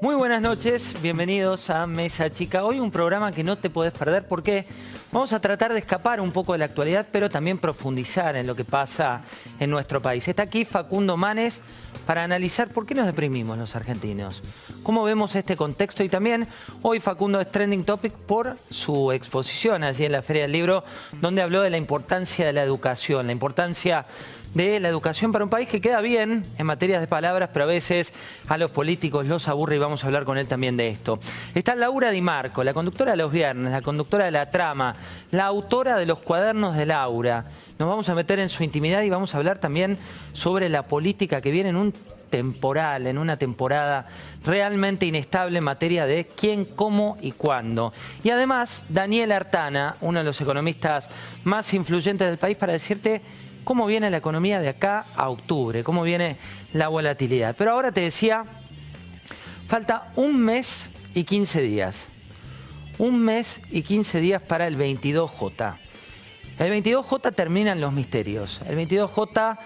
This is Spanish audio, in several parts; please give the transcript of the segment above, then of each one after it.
Muy buenas noches, bienvenidos a Mesa Chica. Hoy un programa que no te podés perder porque vamos a tratar de escapar un poco de la actualidad, pero también profundizar en lo que pasa en nuestro país. Está aquí Facundo Manes para analizar por qué nos deprimimos los argentinos, cómo vemos este contexto y también hoy Facundo es trending topic por su exposición allí en la Feria del Libro, donde habló de la importancia de la educación, la importancia de la educación para un país que queda bien en materias de palabras, pero a veces a los políticos los aburre y vamos a hablar con él también de esto. Está Laura Di Marco, la conductora de Los Viernes, la conductora de La Trama, la autora de los cuadernos de Laura. Nos vamos a meter en su intimidad y vamos a hablar también sobre la política que viene en un temporal, en una temporada realmente inestable en materia de quién, cómo y cuándo. Y además, Daniel Artana, uno de los economistas más influyentes del país, para decirte cómo viene la economía de acá a octubre, cómo viene la volatilidad. Pero ahora te decía, falta un mes y 15 días. Un mes y 15 días para el 22J. El 22J terminan los misterios. El 22J,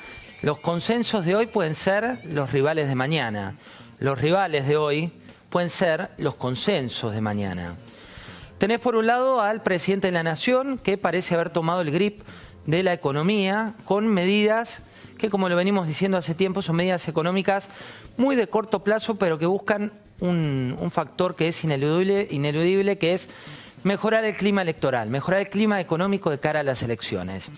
los consensos de hoy pueden ser los rivales de mañana. Los rivales de hoy pueden ser los consensos de mañana. Tenés por un lado al presidente de la Nación que parece haber tomado el grip de la economía con medidas que, como lo venimos diciendo hace tiempo, son medidas económicas muy de corto plazo, pero que buscan un, factor que es ineludible, ineludible, que es mejorar el clima electoral, mejorar el clima económico de cara a las elecciones.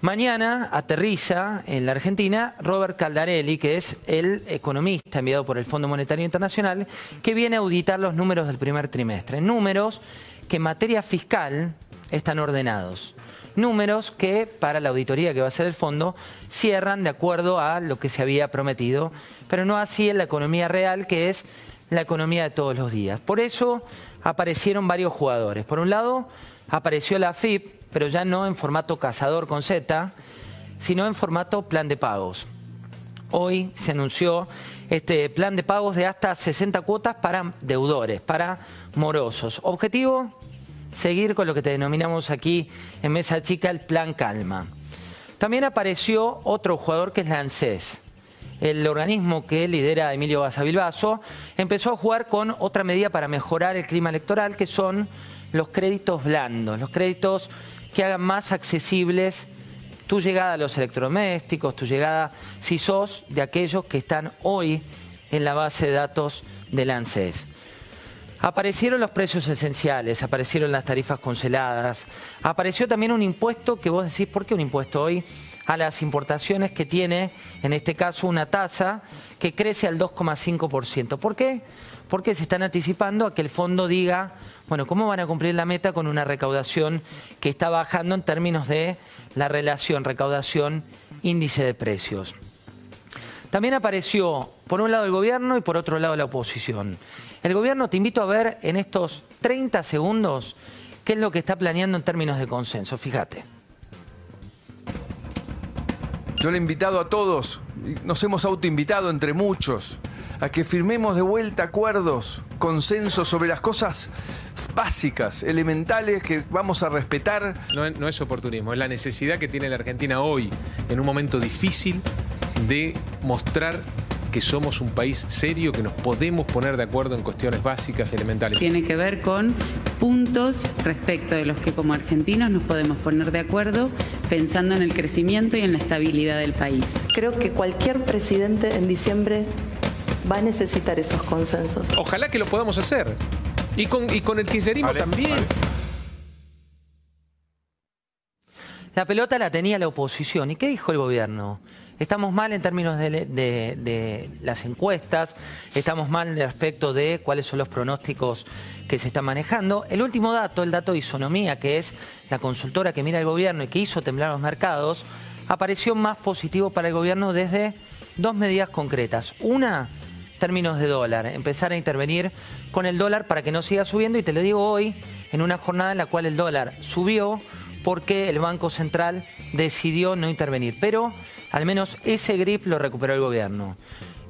Mañana aterriza en la Argentina Robert Caldarelli, que es el economista enviado por el Fondo Monetario Internacional, que viene a auditar los números del primer trimestre. Números que en materia fiscal están ordenados números que para la auditoría que va a hacer el fondo cierran de acuerdo a lo que se había prometido, pero no así en la economía real, que es la economía de todos los días. Por eso aparecieron varios jugadores. Por un lado, apareció la FIP, pero ya no en formato cazador con Z, sino en formato plan de pagos. Hoy se anunció este plan de pagos de hasta 60 cuotas para deudores, para morosos. Objetivo, seguir con lo que te denominamos aquí en Mesa Chica el plan calma. También apareció otro jugador que es la ANSES. El organismo que lidera Emilio Basavilbaso empezó a jugar con otra medida para mejorar el clima electoral, que son los créditos blandos, los créditos que hagan más accesibles tu llegada a los electrodomésticos, tu llegada, si sos de aquellos que están hoy en la base de datos del ANSES. Aparecieron los precios esenciales, aparecieron las tarifas congeladas, apareció también un impuesto que vos decís, ¿por qué un impuesto hoy? A las importaciones que tiene, en este caso, una tasa que crece al 2,5%. ¿Por qué? Porque se están anticipando a que el fondo diga, bueno, ¿cómo van a cumplir la meta con una recaudación que está bajando en términos de la relación recaudación-índice de precios? También apareció, por un lado, el gobierno y por otro lado, la oposición. El gobierno te invito a ver en estos 30 segundos qué es lo que está planeando en términos de consenso. Fíjate. Yo le he invitado a todos, nos hemos autoinvitado entre muchos, a que firmemos de vuelta acuerdos, consensos sobre las cosas básicas, elementales que vamos a respetar. No, no, es oportunismo, es la necesidad que tiene la Argentina hoy, en un momento difícil, de mostrar que somos un país serio, que nos podemos poner de acuerdo en cuestiones básicas, elementales. Tiene que ver con puntos respecto de los que como argentinos nos podemos poner de acuerdo pensando en el crecimiento y en la estabilidad del país. Creo que cualquier presidente en diciembre va a necesitar esos consensos. Ojalá que lo podamos hacer. Y con, y con el kirchnerismo también. La pelota la tenía la oposición. ¿Y qué dijo el gobierno? Estamos mal en términos de, las encuestas, estamos mal respecto de cuáles son los pronósticos que se están manejando. El último dato, el dato de Isonomía, que es la consultora que mira el gobierno y que hizo temblar los mercados, apareció más positivo para el gobierno desde dos medidas concretas. Una, términos de dólar, empezar a intervenir con el dólar para que no siga subiendo y te lo digo hoy, en una jornada en la cual el dólar subió porque el Banco Central decidió no intervenir. Pero al menos ese grip lo recuperó el gobierno.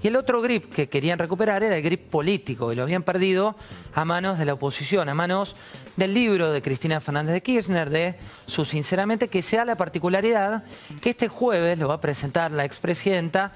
Y el otro grip que querían recuperar era el grip político, que lo habían perdido a manos de la oposición, a manos del libro de Cristina Fernández de Kirchner, de su Sinceramente, que sea la particularidad que este jueves lo va a presentar la expresidenta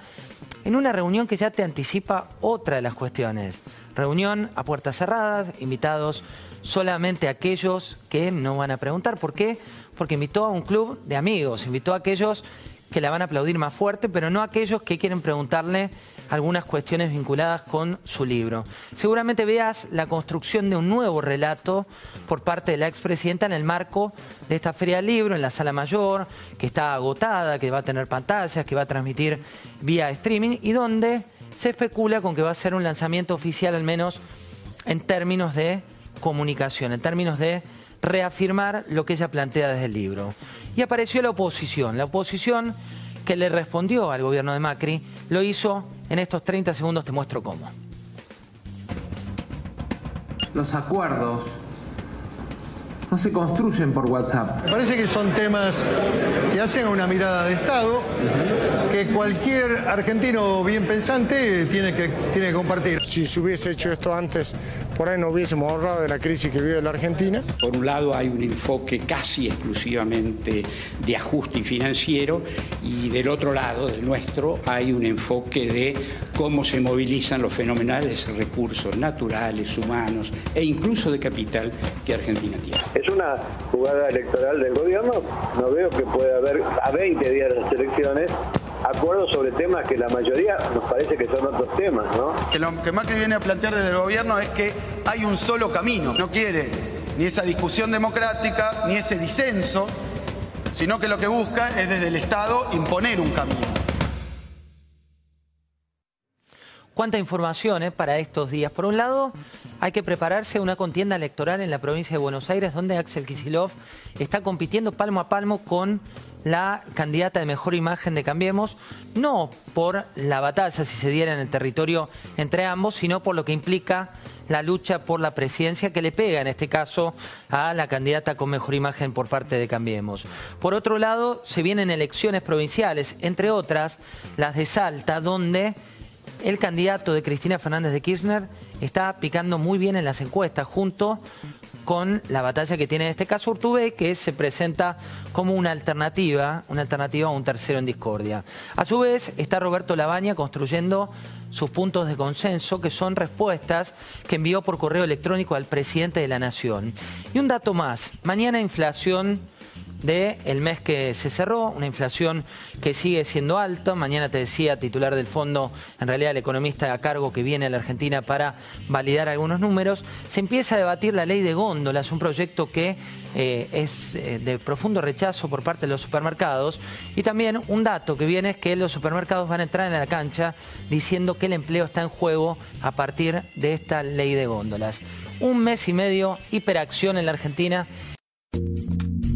en una reunión que ya te anticipa otra de las cuestiones. Reunión a puertas cerradas, invitados solamente aquellos que no van a preguntar. ¿Por qué? Porque invitó a un club de amigos, invitó a aquellos que la van a aplaudir más fuerte, pero no a aquellos que quieren preguntarle algunas cuestiones vinculadas con su libro. Seguramente veas la construcción de un nuevo relato por parte de la expresidenta en el marco de esta feria del libro, en la sala mayor, que está agotada, que va a tener pantallas, que va a transmitir vía streaming y donde se especula con que va a ser un lanzamiento oficial al menos en términos de comunicación, en términos de reafirmar lo que ella plantea desde el libro. Y apareció la oposición, la oposición que le respondió al gobierno de Macri, lo hizo en estos 30 segundos, te muestro cómo. Los acuerdos no se construyen por WhatsApp. Me parece que son temas que hacen una mirada de Estado que cualquier argentino bien pensante tiene que, tiene que compartir. Si se hubiese hecho esto antes, por ahí no hubiésemos ahorrado de la crisis que vive la Argentina. Por un lado hay un enfoque casi exclusivamente de ajuste financiero y del otro lado, del nuestro, hay un enfoque de cómo se movilizan los fenomenales recursos naturales, humanos e incluso de capital que Argentina tiene. Es una jugada electoral del gobierno, no veo que pueda haber a 20 días de las elecciones acuerdos sobre temas que la mayoría nos parece que son otros temas, ¿no? Que lo que Macri viene a plantear desde el gobierno es que hay un solo camino, no quiere ni esa discusión democrática, ni ese disenso, sino que lo que busca es desde el Estado imponer un camino. Cuánta información eh, para estos días. Por un lado, hay que prepararse a una contienda electoral en la provincia de Buenos Aires, donde Axel Kisilov está compitiendo palmo a palmo con la candidata de mejor imagen de Cambiemos, no por la batalla, si se diera en el territorio entre ambos, sino por lo que implica la lucha por la presidencia que le pega en este caso a la candidata con mejor imagen por parte de Cambiemos. Por otro lado, se vienen elecciones provinciales, entre otras las de Salta, donde el candidato de Cristina Fernández de Kirchner está picando muy bien en las encuestas, junto con la batalla que tiene en este caso Urtubey, que se presenta como una alternativa, una alternativa a un tercero en discordia. A su vez, está Roberto Labaña construyendo sus puntos de consenso, que son respuestas que envió por correo electrónico al presidente de la Nación. Y un dato más, mañana inflación del el mes que se cerró, una inflación que sigue siendo alta. Mañana te decía, titular del fondo, en realidad el economista a cargo que viene a la Argentina para validar algunos números. Se empieza a debatir la ley de góndolas, un proyecto que eh, es eh, de profundo rechazo por parte de los supermercados. Y también un dato que viene es que los supermercados van a entrar en la cancha diciendo que el empleo está en juego a partir de esta ley de góndolas. Un mes y medio, hiperacción en la Argentina